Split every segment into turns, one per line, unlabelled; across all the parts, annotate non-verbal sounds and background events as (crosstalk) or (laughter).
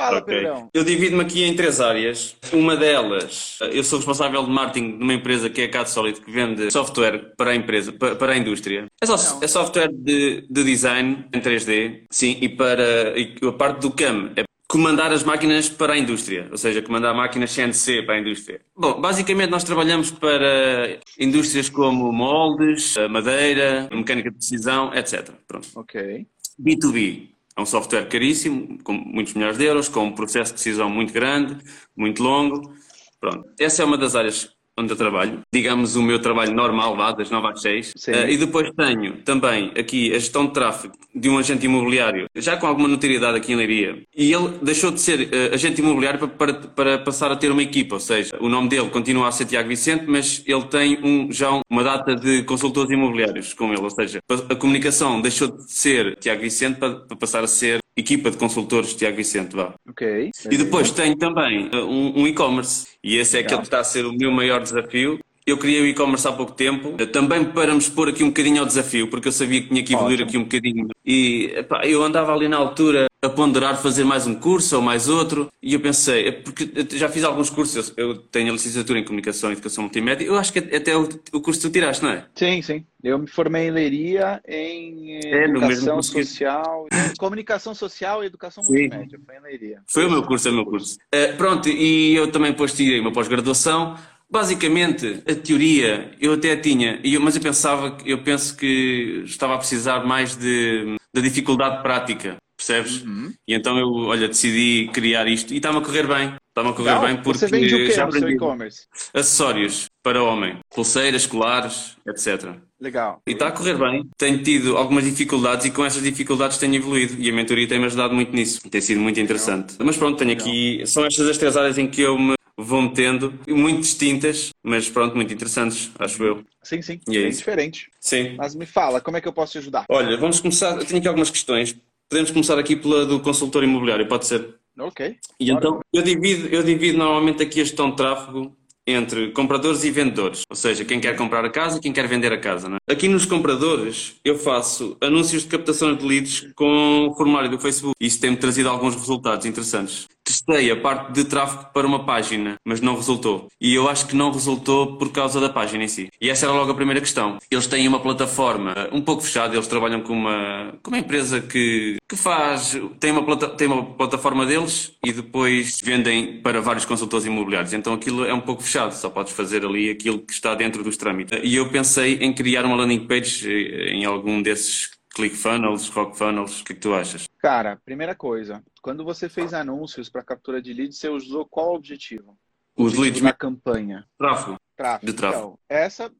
Fala, okay. Pedrão. Eu divido-me aqui em três áreas. Uma delas, eu sou responsável de marketing de uma empresa que é a Cat Solid, que vende software para a empresa, para a indústria. É, só, é software de, de, design em 3D, sim, e para e a parte do CAM é comandar as máquinas para a indústria, ou seja, comandar máquinas CNC para a indústria. Bom, basicamente nós trabalhamos para indústrias como moldes, madeira, mecânica de precisão, etc. Pronto.
Ok.
B2B. É um software caríssimo, com muitos milhares de euros, com um processo de decisão muito grande, muito longo. Pronto. Essa é uma das áreas onde eu trabalho, digamos o meu trabalho normal, lá das 9 às 6. Uh, e depois tenho também aqui a gestão de tráfego de um agente imobiliário, já com alguma notoriedade aqui em Leiria. E ele deixou de ser uh, agente imobiliário para, para, para, passar a ter uma equipa, ou seja, o nome dele continua a ser Tiago Vicente, mas ele tem um, já uma data de consultores imobiliários com ele, ou seja, a comunicação deixou de ser Tiago Vicente para, para passar a ser equipa de consultores Tiago Vicente, vá.
Ok.
E depois tenho também uh, um, um e-commerce, e esse é aquele que está a ser o meu maior desafio. Eu criei o e-commerce há pouco tempo, uh, também para me expor aqui um bocadinho ao desafio, porque eu sabia que tinha que evoluir Ótimo. aqui um bocadinho. E epá, eu andava ali na altura a ponderar fazer mais um curso ou mais outro, e eu pensei, é porque eu já fiz alguns cursos, eu tenho a licenciatura em Comunicação e Educação Multimédia, eu acho que até o, o curso que tu tiraste, não é?
Sim, sim. Eu me formei em Leiria em é, Educação Social, que... Comunicação Social e Educação sim. Multimédia, foi em Leiria.
Foi o meu curso, é o meu curso. Uh, pronto, e eu também depois tirei uma pós-graduação, Basicamente, a teoria eu até tinha, mas eu pensava, eu penso que estava a precisar mais de, da dificuldade prática percebes? Uhum. E então eu, olha, decidi criar isto e está-me a correr bem. Está-me a correr Não, bem porque
você vende o quê já aprendi e-commerce?
acessórios para homem, pulseiras, colares, etc.
Legal.
E está a correr bem. Tenho tido algumas dificuldades e com essas dificuldades tenho evoluído e a mentoria tem-me ajudado muito nisso. Tem sido muito interessante. Legal. Mas pronto, tenho Legal. aqui. São estas as três áreas em que eu me vou metendo, muito distintas, mas pronto, muito interessantes, acho eu.
Sim, sim, e é bem diferente.
Sim.
Mas me fala, como é que eu posso te ajudar?
Olha, vamos começar, eu tenho aqui algumas questões Podemos começar aqui pela do consultor imobiliário, pode ser?
Ok.
E Bora. então, eu divido, eu divido normalmente aqui a gestão de tráfego entre compradores e vendedores, ou seja, quem quer comprar a casa e quem quer vender a casa. É? Aqui nos compradores, eu faço anúncios de captação de leads com o formulário do Facebook. Isso tem-me trazido alguns resultados interessantes testei a parte de tráfego para uma página, mas não resultou. E eu acho que não resultou por causa da página em si. E essa era logo a primeira questão. Eles têm uma plataforma um pouco fechada, eles trabalham com uma, com uma empresa que, que faz, tem uma, plata, tem uma plataforma deles e depois vendem para vários consultores imobiliários. Então aquilo é um pouco fechado, só podes fazer ali aquilo que está dentro dos trâmites. E eu pensei em criar uma landing page em algum desses ClickFunnels, RockFunnels, o que, que tu achas?
Cara, primeira coisa, quando você fez anúncios para captura de leads, você usou qual objetivo?
Os leads
na campanha.
Tráfego.
Tráfego.
De tráfego.
Então, essa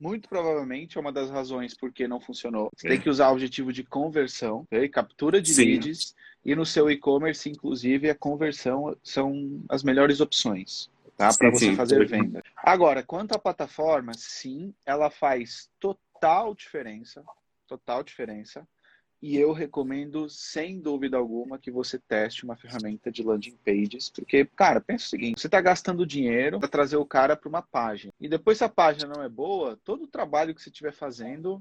muito provavelmente é uma das razões por que não funcionou. Você é. tem que usar o objetivo de conversão, okay? captura de Sim. leads e no seu e-commerce, inclusive, a conversão são as melhores opções. Tá? Para você sim. fazer venda. Agora, quanto à plataforma, sim, ela faz total diferença total diferença. E eu recomendo, sem dúvida alguma, que você teste uma ferramenta de landing pages, porque, cara, pensa o seguinte: você está gastando dinheiro para trazer o cara para uma página. E depois, se a página não é boa, todo o trabalho que você estiver fazendo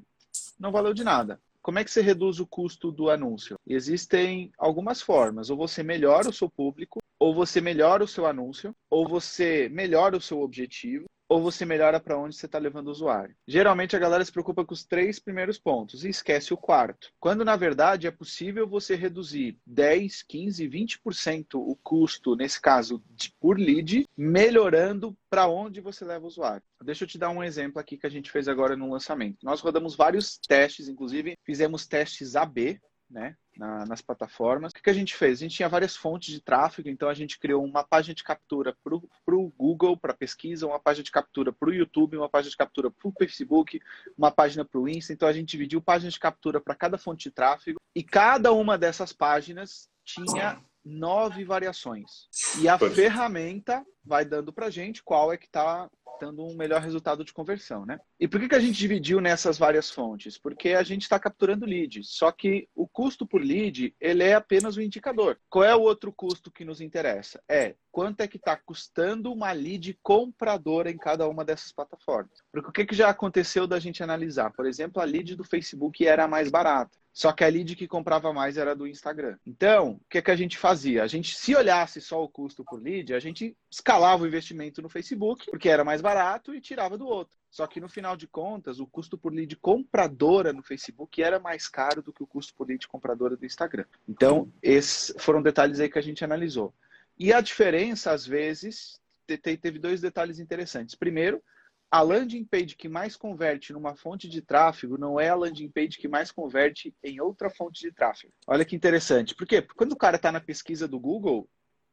não valeu de nada. Como é que você reduz o custo do anúncio? Existem algumas formas. Ou você melhora o seu público, ou você melhora o seu anúncio, ou você melhora o seu objetivo, ou você melhora para onde você está levando o usuário. Geralmente a galera se preocupa com os três primeiros pontos e esquece o quarto. Quando na verdade é possível você reduzir 10, 15, 20% o custo, nesse caso, de, por lead, melhorando para onde você leva o usuário. Deixa eu te dar um exemplo aqui que a gente fez agora no lançamento. Nós rodamos vários testes, inclusive fizemos testes AB, né? Na, nas plataformas. O que, que, a gente fez? A gente tinha várias fontes de tráfego, então a gente criou uma página de captura para o Google, para pesquisa, uma página de captura para o YouTube, uma página de captura para o Facebook, uma página para o Insta. Então a gente dividiu páginas de captura para cada fonte de tráfego e cada uma dessas páginas tinha nove variações. E a ferramenta vai dando para gente qual é que está dando um melhor resultado de conversão, né? E por que, que a gente dividiu nessas várias fontes? Porque a gente está capturando lead, só que o custo por lead, ele é apenas um indicador. Qual é o outro custo que nos interessa? É quanto é que está custando uma lead compradora em cada uma dessas plataformas. Porque o que, que já aconteceu da gente analisar? Por exemplo, a lead do Facebook era mais barata. Só que a lead que comprava mais era do Instagram. Então, o que, que a gente fazia? A gente, se olhasse só o custo por lead, a gente escalava o investimento no Facebook, porque era mais barato, e tirava do outro. Só que no final de contas, o custo por lead compradora no Facebook era mais caro do que o custo por lead compradora do Instagram. Então, esses foram detalhes aí que a gente analisou. E a diferença, às vezes, teve dois detalhes interessantes. Primeiro, a landing page que mais converte numa fonte de tráfego não é a landing page que mais converte em outra fonte de tráfego. Olha que interessante. Por quê? Porque quando o cara está na pesquisa do Google,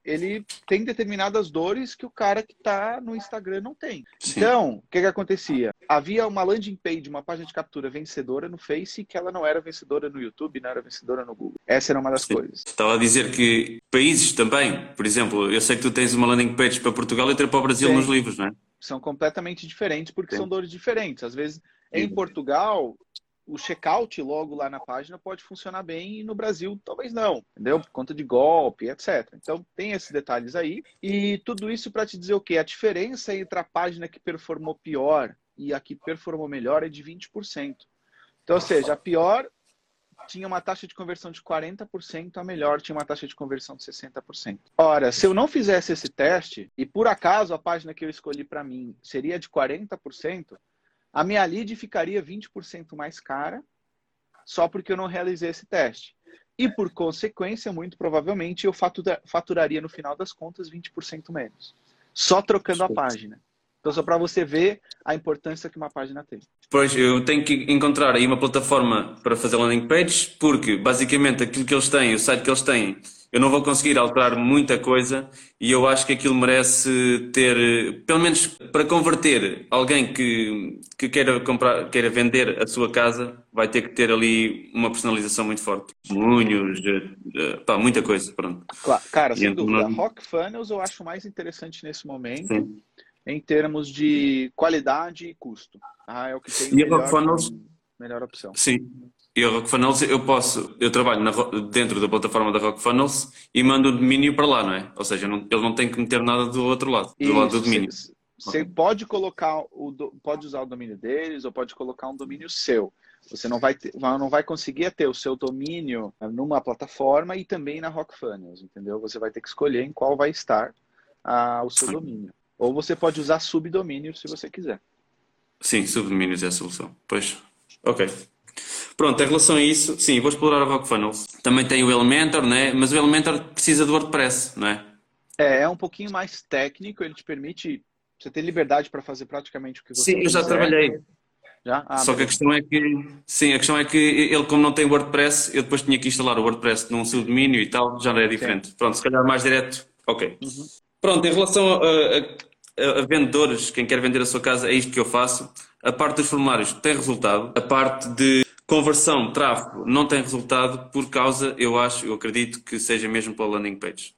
ele tem determinadas dores que o cara que está no Instagram não tem. Sim. Então, o que, que acontecia? Havia uma landing page, uma página de captura vencedora no Face que ela não era vencedora no YouTube, não era vencedora no Google. Essa era uma das Sim. coisas.
Estava a dizer que países também, por exemplo, eu sei que tu tens uma landing page para Portugal e outra para o Brasil Sim. nos livros, não é?
São completamente diferentes porque Sim. são dores diferentes. Às vezes, em Portugal, o checkout logo lá na página pode funcionar bem e no Brasil talvez não, entendeu? Por conta de golpe, etc. Então tem esses detalhes aí. E tudo isso para te dizer o quê? A diferença entre a página que performou pior e a que performou melhor é de 20%. Então, ou seja, a pior tinha uma taxa de conversão de 40%, a melhor tinha uma taxa de conversão de 60%. Ora, se eu não fizesse esse teste, e por acaso a página que eu escolhi para mim seria de 40%, a minha lead ficaria 20% mais cara, só porque eu não realizei esse teste. E por consequência, muito provavelmente, eu faturaria no final das contas 20% menos. Só trocando a página. Então, só para você ver a importância que uma página tem.
Pois, eu tenho que encontrar aí uma plataforma para fazer landing pages, porque basicamente aquilo que eles têm, o site que eles têm, eu não vou conseguir alterar muita coisa e eu acho que aquilo merece ter, pelo menos para converter alguém que, que queira, comprar, queira vender a sua casa, vai ter que ter ali uma personalização muito forte. Munhos, eh, eh, pá, muita coisa, pronto.
Claro, cara, sem então, dúvida. Não... Rock Funnels eu acho mais interessante nesse momento. Sim em termos de qualidade e custo. Ah, é o que tem e melhor, Funnels, melhor opção.
Sim. E a Rock Funnels eu posso, eu trabalho na, dentro da plataforma da Rock Funnels e mando o domínio para lá, não é? Ou seja, não, ele não tem que meter nada do outro lado, do Isso, lado do domínio.
Você okay. pode colocar o pode usar o domínio deles ou pode colocar um domínio seu. Você não vai ter, não vai conseguir ter o seu domínio numa plataforma e também na Rock Funnels, entendeu? Você vai ter que escolher em qual vai estar ah, o seu domínio. Ou você pode usar subdomínio se você quiser.
Sim, subdomínios é a solução. Pois, ok. Pronto, em relação a isso, sim, vou explorar o Rock Funnels. Também tem o Elementor, né? mas o Elementor precisa do WordPress, não é?
É, é um pouquinho mais técnico, ele te permite, você ter liberdade para fazer praticamente o que você
Sim, quiser. eu já trabalhei. Já? Ah, Só beleza. que a questão é que, sim, a questão é que ele, como não tem WordPress, eu depois tinha que instalar o WordPress num subdomínio e tal, já não é diferente. Sim. Pronto, se calhar mais direto, ok. Uhum. Pronto, em relação a, a, a, vendedores, quem quer vender a sua casa, é isto que eu faço. A parte dos formulários tem resultado. A parte de conversão, tráfego, não tem resultado por causa, eu acho, eu acredito que seja mesmo pela landing page.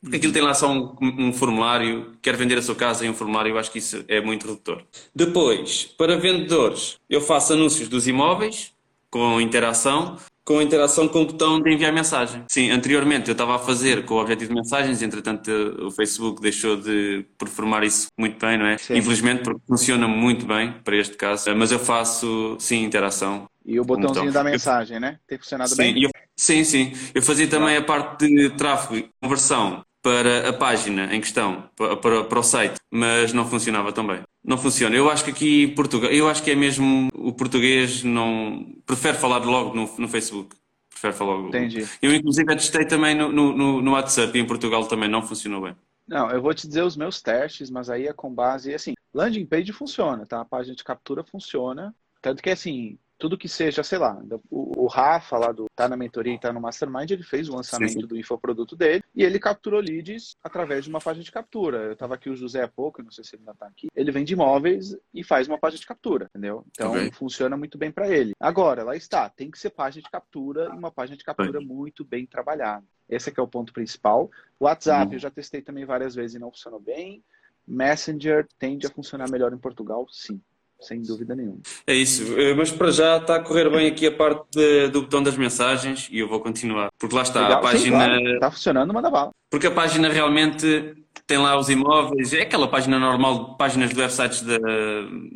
Porque aquilo tem lá só um, um, formulário, quer vender a sua casa em um formulário, eu acho que isso é muito redutor. Depois, para vendedores, eu faço anúncios dos imóveis com interação com a interação com o botão de enviar mensagem. Sim, anteriormente eu estava a fazer com o objetivo de mensagens, entretanto o Facebook deixou de performar isso muito bem, não é? Sim. Infelizmente, porque funciona muito bem para este caso, mas eu faço, sim, interação.
E o botãozinho da mensagem, eu... né? Tem funcionado
sim,
bem?
Eu... sim, sim. Eu fazia também a parte de tráfego e conversão para a página em questão, para, para, para, o site, mas não funcionava tão bem. Não funciona. Eu acho que aqui Portugal, eu acho que é mesmo o português não prefere falar logo no, no Facebook. Prefere falar logo.
Entendi.
Eu inclusive testei também no, no, no WhatsApp e em Portugal também não funcionou bem.
Não, eu vou te dizer os meus testes, mas aí é com base assim, landing page funciona, tá? A página de captura funciona, tanto que assim, tudo que seja, sei lá, o, o Rafa lá do Tá na Mentoria e Tá no Mastermind, ele fez o lançamento sim, sim. do infoproduto dele e ele capturou leads através de uma página de captura. Eu tava aqui o José há pouco, não sei se ele ainda tá aqui. Ele vende imóveis e faz uma página de captura, entendeu? Então okay. funciona muito bem para ele. Agora, lá está, tem que ser página de captura e uma página de captura muito bem trabalhada. Esse é é o ponto principal. O WhatsApp uhum. eu já testei também várias vezes e não funcionou bem. Messenger tende a funcionar melhor em Portugal, sim. Sem dúvida nenhuma.
É isso, eh, mas para já está a correr bem aqui a parte de, do botão das mensagens e eu vou continuar. Porque lá está, Legal, a página.
Sim, claro. Está funcionando, manda bala.
Porque a página realmente tem lá os imóveis, é aquela página normal, páginas de websites de,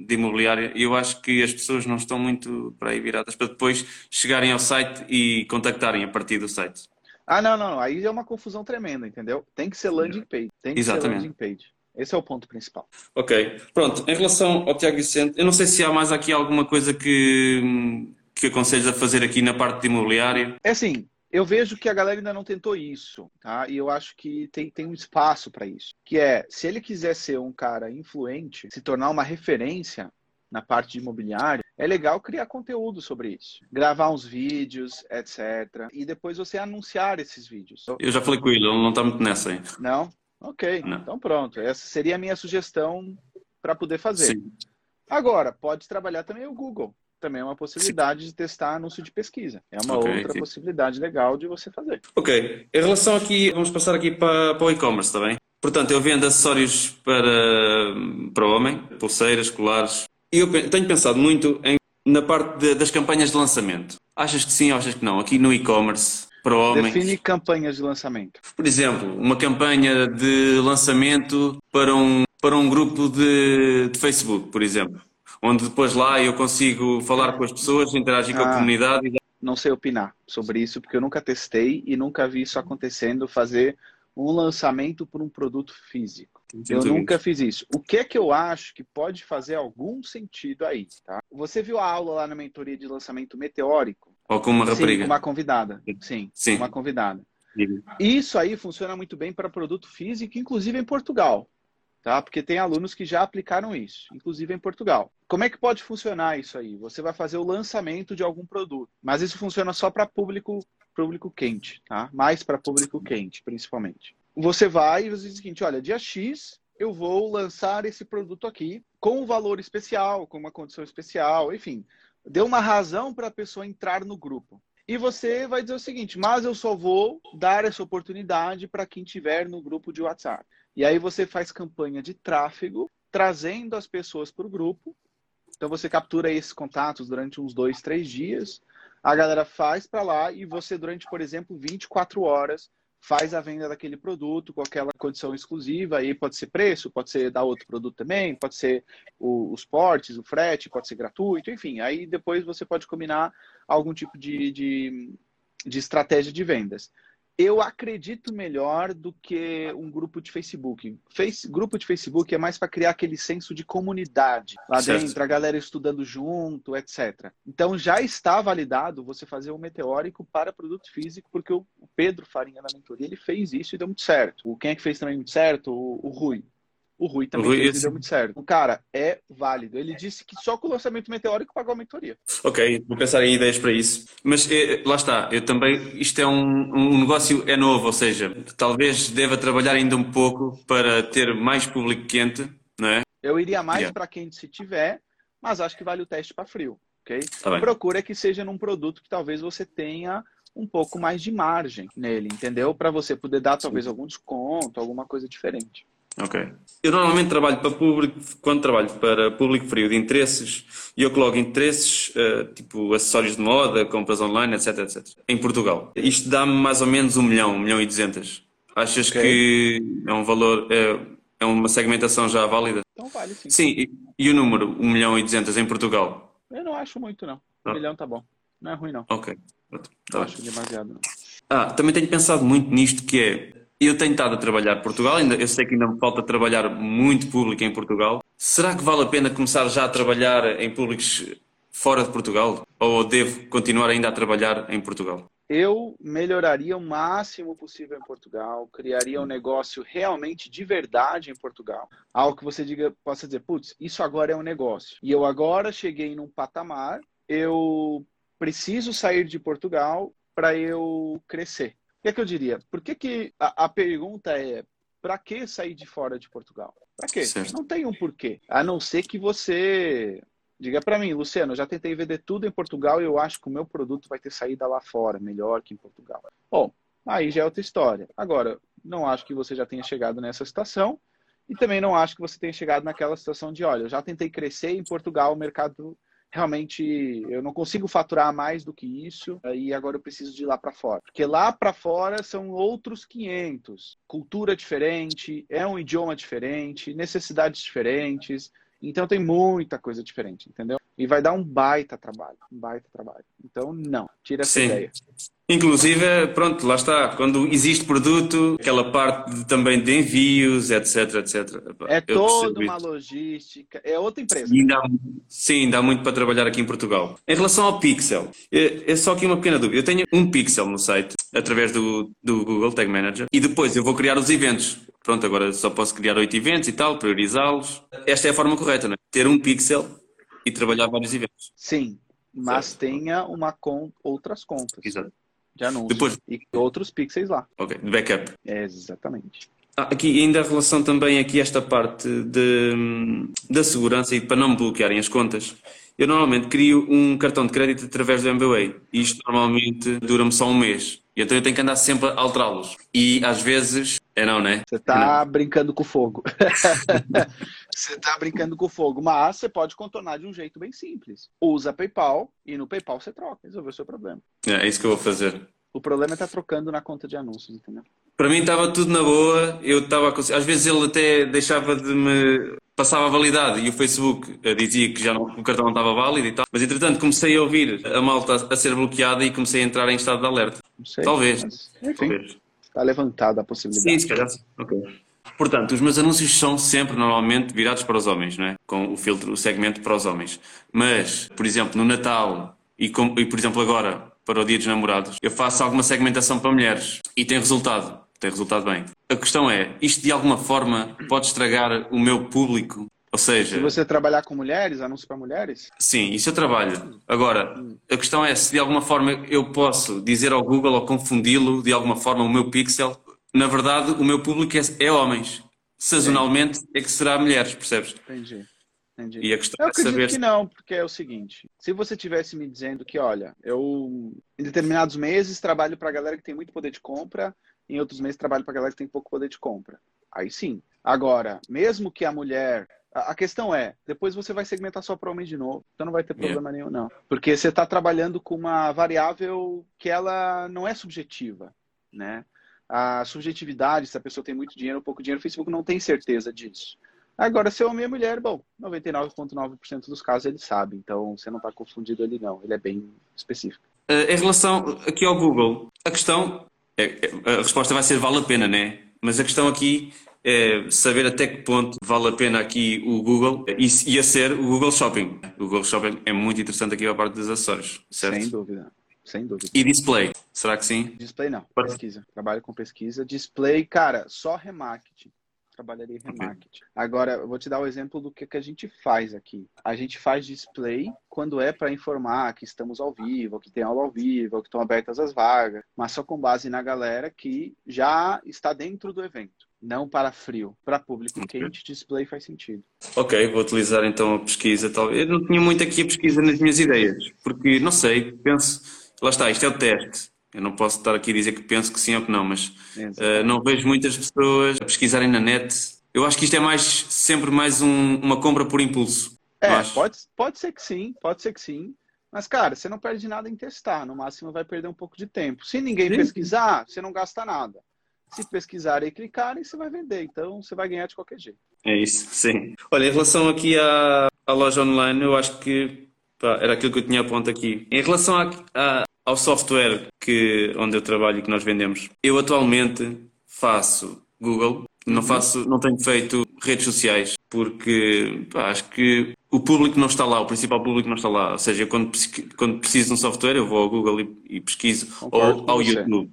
de imobiliária, e eu acho que as pessoas não estão muito para aí viradas para depois chegarem ao site e contactarem a partir do site.
Ah, não, não, aí é uma confusão tremenda, entendeu? Tem que ser landing page. Tem que Exatamente. ser landing page. Esse é o ponto principal.
Ok. Pronto, em relação ao Tiago Vicente, eu não sei se há mais aqui alguma coisa que, que aconselhos a fazer aqui na parte de imobiliário.
É assim, eu vejo que a galera ainda não tentou isso, tá? E eu acho que tem, tem um espaço para isso. Que é, se ele quiser ser um cara influente, se tornar uma referência na parte de imobiliário, é legal criar conteúdo sobre isso. Gravar uns vídeos, etc. E depois você anunciar esses vídeos.
Eu já falei com ele, ele não está muito nessa aí.
Não? Ok, não. então pronto. Essa seria a minha sugestão para poder fazer. Sim. Agora, pode trabalhar também o Google também é uma possibilidade Sim. de testar anúncio de pesquisa. É uma okay, outra possibilidade legal de você fazer.
Ok. Em relação aqui, vamos passar aqui para, para o e-commerce, está bem? Portanto, eu vendo acessórios para, para homem, pulseiras, colares. E eu tenho pensado muito em, na parte de, das campanhas de lançamento. Achas que sim ou achas que não? Aqui no e-commerce, homem.
Define campanhas de lançamento.
Por exemplo, uma campanha de lançamento para um, para um grupo de, de Facebook, por exemplo onde depois lá eu consigo falar com as pessoas, interagir ah, com a ah, comunidade.
Não sei opinar sobre isso, porque eu nunca testei e nunca vi isso acontecendo, fazer um lançamento por um produto físico. Eu nunca fiz isso. O que é que eu acho que pode fazer algum sentido aí, tá? Você viu a aula lá na mentoria de lançamento meteórico?
Ou com uma rapariga?
Sim, uma convidada. Sim, Sim. uma convidada. Isso aí funciona muito bem para produto físico, inclusive em Portugal tá? Porque tem alunos que já aplicaram isso, inclusive em Portugal. Como é que pode funcionar isso aí? Você vai fazer o lançamento de algum produto, mas isso funciona só para público público quente, tá? Mais para público quente, principalmente. Você vai e você diz o seguinte, olha, dia X eu vou lançar esse produto aqui com um valor especial, com uma condição especial, enfim, deu uma razão para a pessoa entrar no grupo. E você vai dizer o seguinte, mas eu só vou dar essa oportunidade para quem tiver no grupo de WhatsApp. E aí você faz campanha de tráfego, trazendo as pessoas para o grupo. Então você captura esses contatos durante uns dois, três dias. A galera faz para lá e você, durante, por exemplo, 24 horas, faz a venda daquele produto com aquela condição exclusiva. Aí pode ser preço, pode ser dar outro produto também, pode ser o, os portes, o frete, pode ser gratuito, enfim. Aí depois você pode combinar algum tipo de, de, de estratégia de vendas eu acredito melhor do que um grupo de Facebook. Face, grupo de Facebook é mais para criar aquele senso de comunidade lá certo. dentro, a galera estudando junto, etc. Então já está validado você fazer um meteórico para produto físico, porque o Pedro Farinha na mentoria ele fez isso e deu muito certo. O quem é que fez também muito certo? O, o Rui. O Rui também o Rui, deu muito certo. O cara é válido. Ele disse que só com o lançamento meteórico pagou a mentoria.
Ok, vou pensar em ideias para isso. Mas eh, lá está, eu também, isto é um, um negócio é novo, ou seja, talvez deva trabalhar ainda um pouco para ter mais público quente, não é?
Eu iria mais yeah. para quente se tiver, mas acho que vale o teste para frio, ok? Tá Procura que seja num produto que talvez você tenha um pouco mais de margem nele, entendeu? Para você poder dar talvez algum desconto, alguma coisa diferente.
Ok. Eu normalmente trabalho para público, quando trabalho para público frio de interesses, e eu coloco interesses, uh, tipo acessórios de moda, compras online, etc, etc. Em Portugal. Isto dá-me mais ou menos um milhão, um milhão e duzentos. Achas okay. que é um valor, é, é, uma segmentação já válida?
Então vale sim.
Sim, e, e o número, um milhão e duzentos em Portugal?
Eu não acho muito não. Um ah. milhão tá bom. Não é ruim não.
Ok.
Tá não acho demasiado não.
Ah, também tenho pensado muito nisto que é eu tenho estado a trabalhar Portugal, ainda, eu sei que ainda me falta trabalhar muito público em Portugal. Será que vale a pena começar já a trabalhar em públicos fora de Portugal? Ou devo continuar ainda a trabalhar em Portugal?
Eu melhoraria o máximo possível em Portugal, criaria um negócio realmente de verdade em Portugal. Algo que você diga, possa dizer, putz, isso agora é um negócio. E eu agora cheguei num patamar, eu preciso sair de Portugal para eu crescer que é que eu diria? Por que, que a, a pergunta é para que sair de fora de Portugal? Para quê? Certo. Não tem um porquê. A não ser que você diga para mim, Luciano, eu já tentei vender tudo em Portugal e eu acho que o meu produto vai ter saída lá fora, melhor que em Portugal. Bom, aí já é outra história. Agora, não acho que você já tenha chegado nessa situação E também não acho que você tenha chegado naquela situação de, olha, eu já tentei crescer em Portugal, o mercado realmente eu não consigo faturar mais do que isso e agora eu preciso de ir lá para fora. Porque lá para fora são outros 500, cultura diferente, é um idioma diferente, necessidades diferentes. Então tem muita coisa diferente, entendeu? E vai dar um baita trabalho, um baita trabalho. Então não, tira essa Sim. ideia.
Inclusive, pronto, lá está. Quando existe produto, aquela parte de, também de envios, etc, etc.
É toda uma isso. logística, é outra empresa.
Sim dá, sim, dá muito para trabalhar aqui em Portugal. Em relação ao Pixel, é, é, só aqui uma pequena dúvida. Eu tenho um Pixel no site, através do, do Google Tag Manager, e depois eu vou criar os eventos. Pronto, agora só posso criar oito eventos e tal, priorizá-los. Esta é a forma correta, não é? Ter um Pixel e trabalhar vários eventos.
Sim, mas certo. tenha uma con outras contas.
Exato
de anúncio. Depois... E outros pixels lá.
Ok, de backup.
É, exatamente.
Ah, aqui ainda a relação também aqui esta parte de, da segurança e para não me bloquearem as contas. Eu normalmente crio um cartão de crédito através do MBWay e isto normalmente dura-me só um mês. E então eu tenho que andar sempre a alterá-los. E às vezes é não, né?
Você está é brincando com fogo. (laughs) você está brincando com fogo, mas você pode contornar de um jeito bem simples. Usa PayPal e no PayPal você troca, resolveu o seu problema.
É, é isso que eu vou fazer.
O problema é estar tá trocando na conta de anúncios, entendeu?
Para mim estava tudo na boa, eu estava às vezes ele até deixava de me passava a validade e o Facebook eh, dizia que já não, o cartão não estava válido e tal, mas entretanto comecei a ouvir a malta a ser bloqueada e comecei a entrar em estado de alerta. Sei, Talvez. Mas,
Talvez. Está levantada a possibilidade.
Sim, se calhar. Ok. Portanto, os meus anúncios são sempre normalmente virados para os homens, não é? Com o filtro, o segmento para os homens. Mas, por exemplo, no Natal e, com, e por exemplo agora para o Dia dos Namorados, eu faço alguma segmentação para mulheres e tem resultado. Tem resultado bem. A questão é, isto de alguma forma pode estragar o meu público? Ou seja...
Se você trabalhar com mulheres, anúncio para mulheres?
Sim, isso eu trabalho. Agora, a questão é se de alguma forma eu posso dizer ao Google ou confundi-lo de alguma forma o meu pixel. Na verdade, o meu público é, é homens. Sazonalmente é que será mulheres, percebes?
Entendi. Entendi.
E a questão
eu
é saber.
que não, porque é o seguinte: se você tivesse me dizendo que, olha, eu em determinados meses trabalho para a galera que tem muito poder de compra, em outros meses trabalho para a galera que tem pouco poder de compra. Aí sim. Agora, mesmo que a mulher. A questão é, depois você vai segmentar só para homem de novo, então não vai ter problema yeah. nenhum, não. Porque você está trabalhando com uma variável que ela não é subjetiva, né? A subjetividade, se a pessoa tem muito dinheiro ou pouco dinheiro, o Facebook não tem certeza disso. Agora, se é homem e mulher, bom, 99,9% dos casos ele sabe, então você não está confundido ali não, ele é bem específico.
Uh, em relação aqui ao Google, a questão, é, é, a resposta vai ser vale a pena, né? Mas a questão aqui é saber até que ponto vale a pena aqui o Google e, e a ser o Google Shopping. O Google Shopping é muito interessante aqui a parte dos acessórios, certo?
Sem dúvida. Sem dúvida.
E display, será que sim?
Display não, pesquisa. Trabalho com pesquisa. Display, cara, só remarketing trabalharia em remarketing. Okay. Agora, eu vou te dar o um exemplo do que, que a gente faz aqui. A gente faz display quando é para informar que estamos ao vivo, que tem aula ao vivo, que estão abertas as vagas, mas só com base na galera que já está dentro do evento. Não para frio, para público okay. quente, display faz sentido.
Ok, vou utilizar então a pesquisa. Talvez. Eu não tinha muito aqui a pesquisa nas minhas ideias, porque não sei, penso, lá está, isto é o teste eu não posso estar aqui a dizer que penso que sim ou que não, mas uh, não vejo muitas pessoas a pesquisarem na net. Eu acho que isto é mais sempre mais um, uma compra por impulso.
É, pode, pode ser que sim, pode ser que sim. Mas, cara, você não perde nada em testar. No máximo vai perder um pouco de tempo. Se ninguém sim. pesquisar, você não gasta nada. Se pesquisarem e clicarem, você vai vender. Então, você vai ganhar de qualquer jeito.
É isso, sim. Olha, em relação aqui à, à loja online, eu acho que pá, era aquilo que eu tinha a ponto aqui. Em relação à, ao software que, onde eu trabalho e que nós vendemos, eu atualmente faço Google, não uhum. faço, não tenho feito redes sociais porque pá, acho que o público não está lá, o principal público não está lá. Ou seja, quando, quando preciso de um software, eu vou ao Google e, e pesquiso, Concordo ou ao YouTube.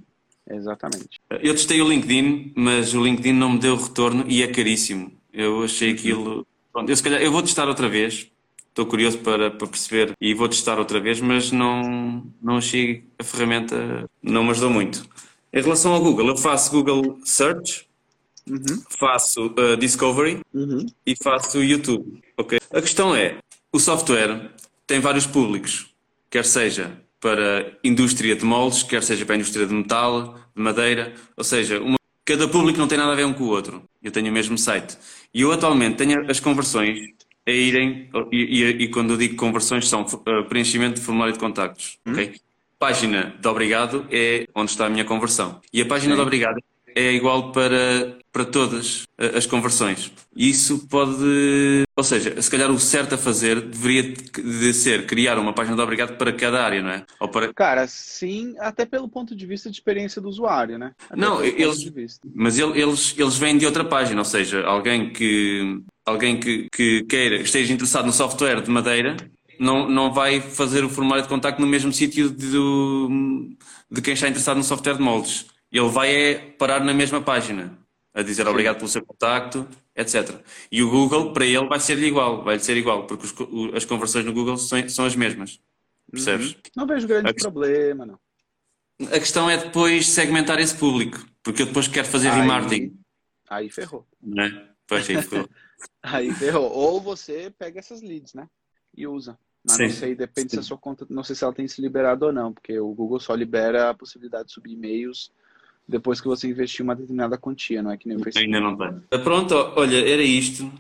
Exatamente.
Eu testei o LinkedIn, mas o LinkedIn não me deu retorno e é caríssimo. Eu achei uhum. aquilo. Pronto, eu, se calhar, eu vou testar outra vez estou curioso para, para perceber e vou testar outra vez, mas não, não achei a ferramenta, não me ajudou muito. Em relação ao Google, eu faço Google Search, uhum. faço uh, Discovery uhum. e faço YouTube. Okay? A questão é, o software tem vários públicos, quer seja para indústria de moldes, quer seja para a indústria de metal, de madeira, ou seja, uma cada público não tem nada a ver um com o outro. Eu tenho o mesmo site. E eu atualmente tenho as conversões a irem, e, e, e quando eu digo conversões são uh, preenchimento de formulário de contactos, hum. ok? Página de obrigado é onde está a minha conversão. E a página Sim. de obrigado é igual para, para todas as conversões. Isso pode. Ou seja, se calhar o certo a fazer deveria de ser criar uma página de obrigado para cada área, não é? Ou para...
Cara, sim, até pelo ponto de vista de experiência do usuário, né? Até
não, eles. Mas eles, eles vêm de outra página, ou seja, alguém que. Alguém que, que queira, esteja interessado no software de madeira, não, não vai fazer o formulário de contacto no mesmo sítio de, de quem está interessado no software de moldes ele vai é parar na mesma página, a dizer obrigado pelo seu contacto, etc. E o Google, para ele, vai ser igual, vai ser igual, porque os, as conversões no Google são, são as mesmas. Percebes? Uhum.
Não vejo grande a problema, não.
A questão é depois segmentar esse público, porque eu depois quero fazer aí, remarketing.
Aí ferrou.
Não é? Pois sim, ferrou.
Aí ferrou. Ou você pega essas leads, né? E usa. Mas Sim. não sei, depende Sim. se a sua conta, não sei se ela tem se liberado ou não, porque o Google só libera a possibilidade de subir e-mails depois que você investir uma determinada quantia, não é que nem o
Facebook. Ainda não tem. Pronto, olha, era isto.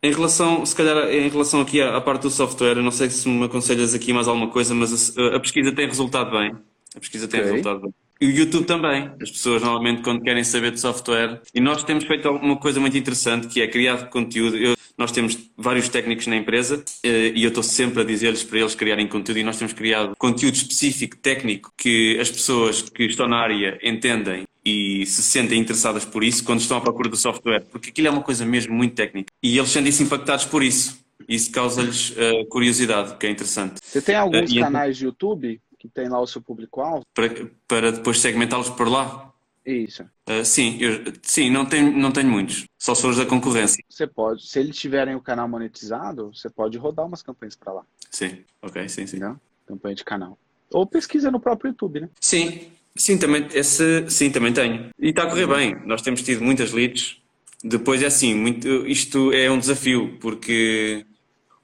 Em relação, se calhar, em relação aqui à, à parte do software, não sei se me aconselhas aqui mais alguma coisa, mas a, a pesquisa tem resultado bem. A pesquisa tem okay. resultado bem. E o YouTube também. As pessoas normalmente quando querem saber de software. E nós temos feito uma coisa muito interessante que é criar conteúdo. Eu, nós temos vários técnicos na empresa eh, e eu estou sempre a dizer-lhes para eles criarem conteúdo e nós temos criado conteúdo específico, técnico, que as pessoas que estão na área entendem e se sentem interessadas por isso quando estão à procura do software, porque aquilo é uma coisa mesmo muito técnica. E eles sentem-se impactados por isso. Isso causa-lhes uh, curiosidade, que é interessante.
Você tem alguns uh, canais de YouTube que tem lá o seu público-alvo?
Para, para depois segmentá-los por lá?
Isso.
Uh, sim, eu, sim não, tenho, não tenho muitos. Só sou os da concorrência.
Você pode, se eles tiverem o canal monetizado, você pode rodar umas campanhas para lá.
Sim, ok, sim, sim. Não?
Campanha de canal. Ou pesquisa no próprio YouTube, né?
Sim, Sim, também, esse, sim, também tenho. E está a correr bem. Nós temos tido muitas leads. Depois é assim, muito, isto é um desafio, porque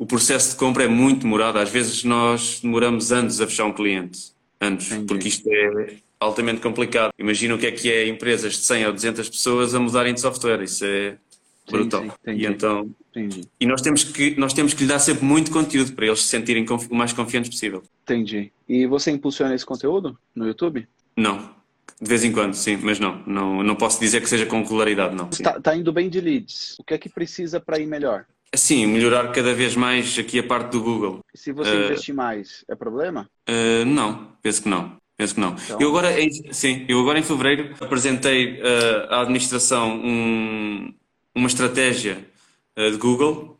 o processo de compra é muito demorado. Às vezes nós demoramos anos a fechar um cliente. Anos. Entendi. Porque isto é altamente complicado. Imagina o que é que é empresas de 100 ou 200 pessoas a mudarem de software. Isso é brutal. Sim, sim, e então entendi. e nós temos que nós temos que lhe dar sempre muito conteúdo para eles se sentirem o mais confiantes possível.
Entendi. E você impulsiona esse conteúdo no YouTube?
Não. De vez em quando, sim, mas não. Não, não posso dizer que seja com regularidade, não.
Está tá indo bem de leads. O que é que precisa para ir melhor?
Sim, melhorar cada vez mais aqui a parte do Google.
E se você uh, investir mais, é problema?
Uh, não, penso que não. Penso que não. Então... Eu agora, sim, eu agora em fevereiro apresentei uh, à administração um, uma estratégia de Google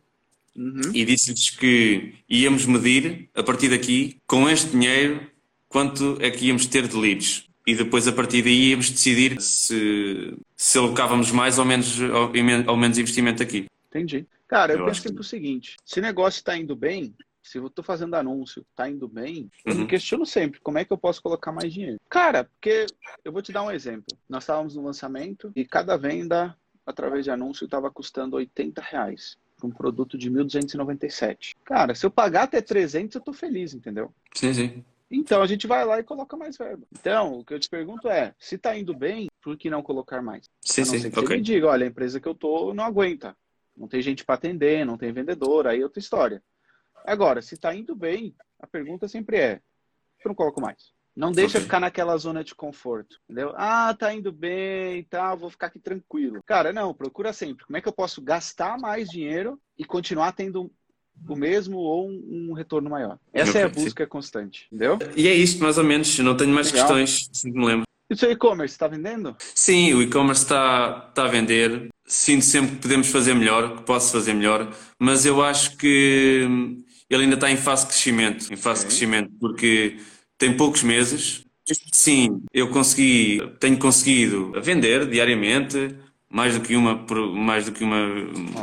uhum. e disse-lhes que íamos medir a partir daqui, com este dinheiro, quanto é que íamos ter de leads. E depois, a partir daí, íamos decidir se, se alocávamos mais ou menos, ou, ou menos investimento aqui.
Entendi. Cara, eu, eu penso que é o seguinte: se o negócio está indo bem, se eu estou fazendo anúncio, está indo bem, eu uhum. me questiono sempre como é que eu posso colocar mais dinheiro. Cara, porque eu vou te dar um exemplo. Nós estávamos no lançamento e cada venda através de anúncio estava custando 80 reais um produto de 1.297. Cara, se eu pagar até 300, eu tô feliz, entendeu?
Sim, sim.
Então a gente vai lá e coloca mais verba. Então, o que eu te pergunto é, se está indo bem, por que não colocar mais?
Sim, a não sim. Ser
que okay. você me diga, olha, a empresa que eu tô não aguenta. Não tem gente para atender, não tem vendedor, aí é outra história. Agora, se está indo bem, a pergunta sempre é, que não coloco mais? Não deixa okay. ficar naquela zona de conforto, entendeu? Ah, tá indo bem e tá, tal, vou ficar aqui tranquilo. Cara, não, procura sempre. Como é que eu posso gastar mais dinheiro e continuar tendo o mesmo ou um, um retorno maior. Essa é a busca sim. constante, entendeu?
E é isto, mais ou menos. Não tenho mais Legal. questões, se me lembro.
E o seu e-commerce está vendendo?
Sim, o e-commerce está, está a vender. Sinto sempre que podemos fazer melhor, que posso fazer melhor, mas eu acho que ele ainda está em fase de crescimento, em fase de crescimento, porque tem poucos meses. Sim, eu consegui, tenho conseguido vender diariamente, mais do que uma mais do que uma,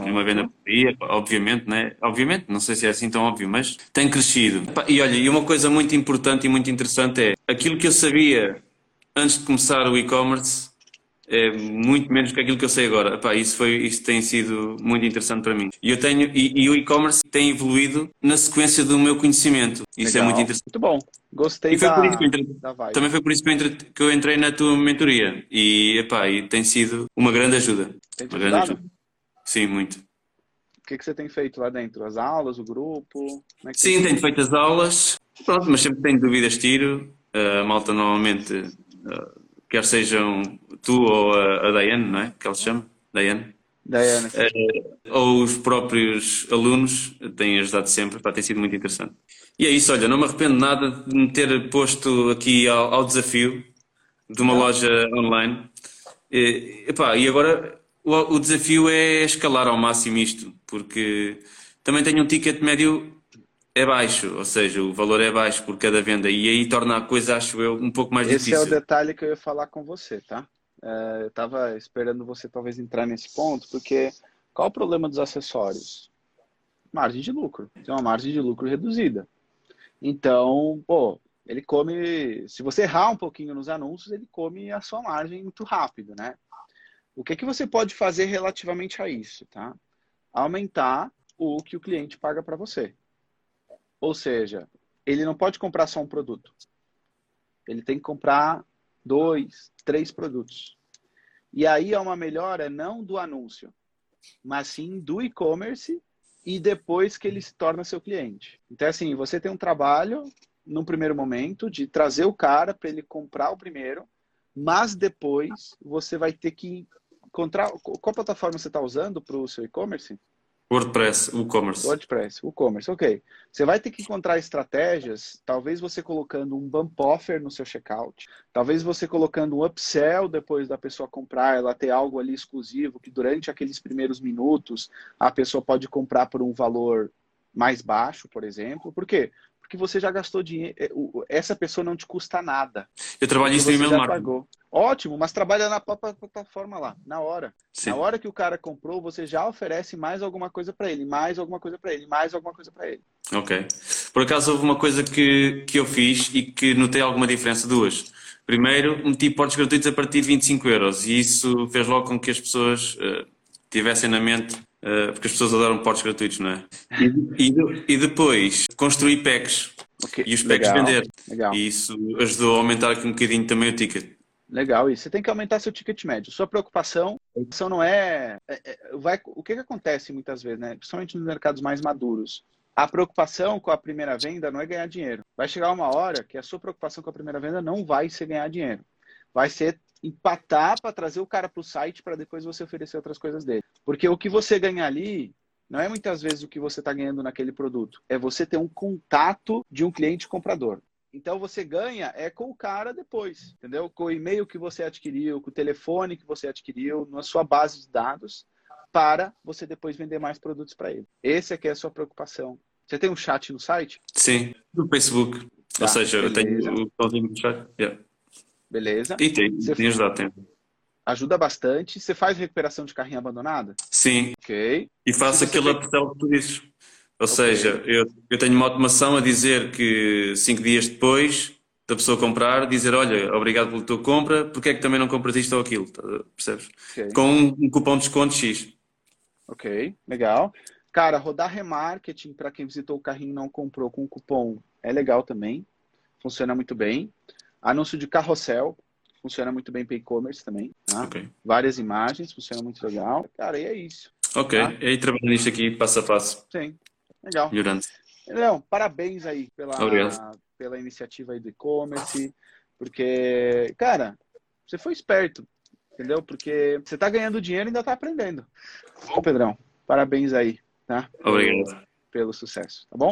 uma venda por dia, obviamente, né? Obviamente, não sei se é assim tão óbvio, mas tem crescido. E olha, e uma coisa muito importante e muito interessante é aquilo que eu sabia antes de começar o e-commerce é muito menos que aquilo que eu sei agora. Epá, isso, foi, isso tem sido muito interessante para mim. E, eu tenho, e, e o e-commerce tem evoluído na sequência do meu conhecimento. Isso é Legal. é muito interessante.
Muito bom. Gostei da,
por isso que entrei, Também foi por isso que eu, entrei, que eu entrei na tua mentoria. E, epá, e tem sido uma grande ajuda.
Tem uma grande ajuda.
Sim, muito.
O que, que você tem feito lá dentro? As aulas, o grupo?
É Sim, tenho feito as aulas. Pronto, mas sempre tenho dúvidas, tiro. Uh, a malta normalmente, uh, quer sejam tu ou a, a Diane, não é? Que ela se chama? Diane.
Diane.
Uh, ou os próprios alunos têm ajudado sempre, para ter sido muito interessante. E é isso, olha, não me arrependo nada de me ter posto aqui ao, ao desafio de uma não. loja online. E, epá, e agora o, o desafio é escalar ao máximo isto, porque também tenho um ticket médio é baixo, ou seja, o valor é baixo por cada venda e aí torna a coisa, acho eu, um pouco mais
Esse
difícil.
Esse é o detalhe que eu ia falar com você, tá? É, eu estava esperando você talvez entrar nesse ponto, porque qual o problema dos acessórios? Margem de lucro. Tem uma margem de lucro reduzida. Então, pô, ele come. Se você errar um pouquinho nos anúncios, ele come a sua margem muito rápido, né? O que, que você pode fazer relativamente a isso, tá? Aumentar o que o cliente paga para você. Ou seja, ele não pode comprar só um produto. Ele tem que comprar dois, três produtos. E aí é uma melhora não do anúncio, mas sim do e-commerce e depois que ele se torna seu cliente. Então, assim, você tem um trabalho, num primeiro momento, de trazer o cara para ele comprar o primeiro, mas depois você vai ter que encontrar. Qual plataforma você está usando para o seu e-commerce?
WordPress, WooCommerce.
WordPress, WooCommerce, ok. Você vai ter que encontrar estratégias, talvez você colocando um bump offer no seu checkout, talvez você colocando um upsell depois da pessoa comprar, ela ter algo ali exclusivo, que durante aqueles primeiros minutos a pessoa pode comprar por um valor mais baixo, por exemplo. Por quê? Porque você já gastou dinheiro, é, essa pessoa não te custa nada.
Eu trabalho em e-mail marketing.
Ótimo, mas trabalha na própria plataforma lá, na hora. Sim. Na hora que o cara comprou, você já oferece mais alguma coisa para ele, mais alguma coisa para ele, mais alguma coisa para ele.
Ok. Por acaso houve uma coisa que, que eu fiz e que notei alguma diferença, duas. Primeiro, meti portos gratuitos a partir de 25 euros e isso fez logo com que as pessoas uh, tivessem na mente, porque as pessoas adoram portos gratuitos, não é? E, e, e depois, construir packs. Okay. E os packs Legal. vender. Legal. E isso ajudou a aumentar aqui um bocadinho também o ticket.
Legal, e você tem que aumentar seu ticket médio. Sua preocupação, preocupação não é, é, é vai, o que, que acontece muitas vezes, né? Principalmente nos mercados mais maduros. A preocupação com a primeira venda não é ganhar dinheiro. Vai chegar uma hora que a sua preocupação com a primeira venda não vai ser ganhar dinheiro. Vai ser empatar para trazer o cara para o site para depois você oferecer outras coisas dele. Porque o que você ganha ali não é muitas vezes o que você está ganhando naquele produto. É você ter um contato de um cliente comprador. Então você ganha é com o cara depois, entendeu? Com o e-mail que você adquiriu, com o telefone que você adquiriu, na sua base de dados, para você depois vender mais produtos para ele. Esse aqui é a sua preocupação. Você tem um chat no site?
Sim, no Facebook. Tá, Ou seja, beleza. eu tenho o chat. Yeah.
Beleza.
E tem, você tem ajudado tempo.
Ajuda bastante. Você faz recuperação de carrinho abandonada?
Sim.
Ok.
E faço upsell que tu dizes. Ou okay. seja, eu, eu tenho uma automação a dizer que cinco dias depois da pessoa comprar, dizer, olha, obrigado pela tua compra, porque é que também não compras isto ou aquilo? Tá, percebes? Okay. Com um, um, cupom de desconto X.
Ok, legal. Cara, rodar remarketing para quem visitou o carrinho e não comprou com cupom é legal também. Funciona muito bem. Anúncio de carrossel, funciona muito bem para e-commerce também. Tá? Okay. Várias imagens, funciona muito legal. Cara, e é isso.
Ok, tá? e aí trabalhando nisso aqui passo a passo.
Sim. Legal.
Melhorando.
Leão, parabéns aí pela, pela iniciativa aí do e-commerce, porque, cara, você foi esperto, entendeu? Porque você tá ganhando dinheiro e ainda tá aprendendo. Bom, Pedrão, parabéns aí, tá?
Obrigado.
Pelo sucesso, tá bom?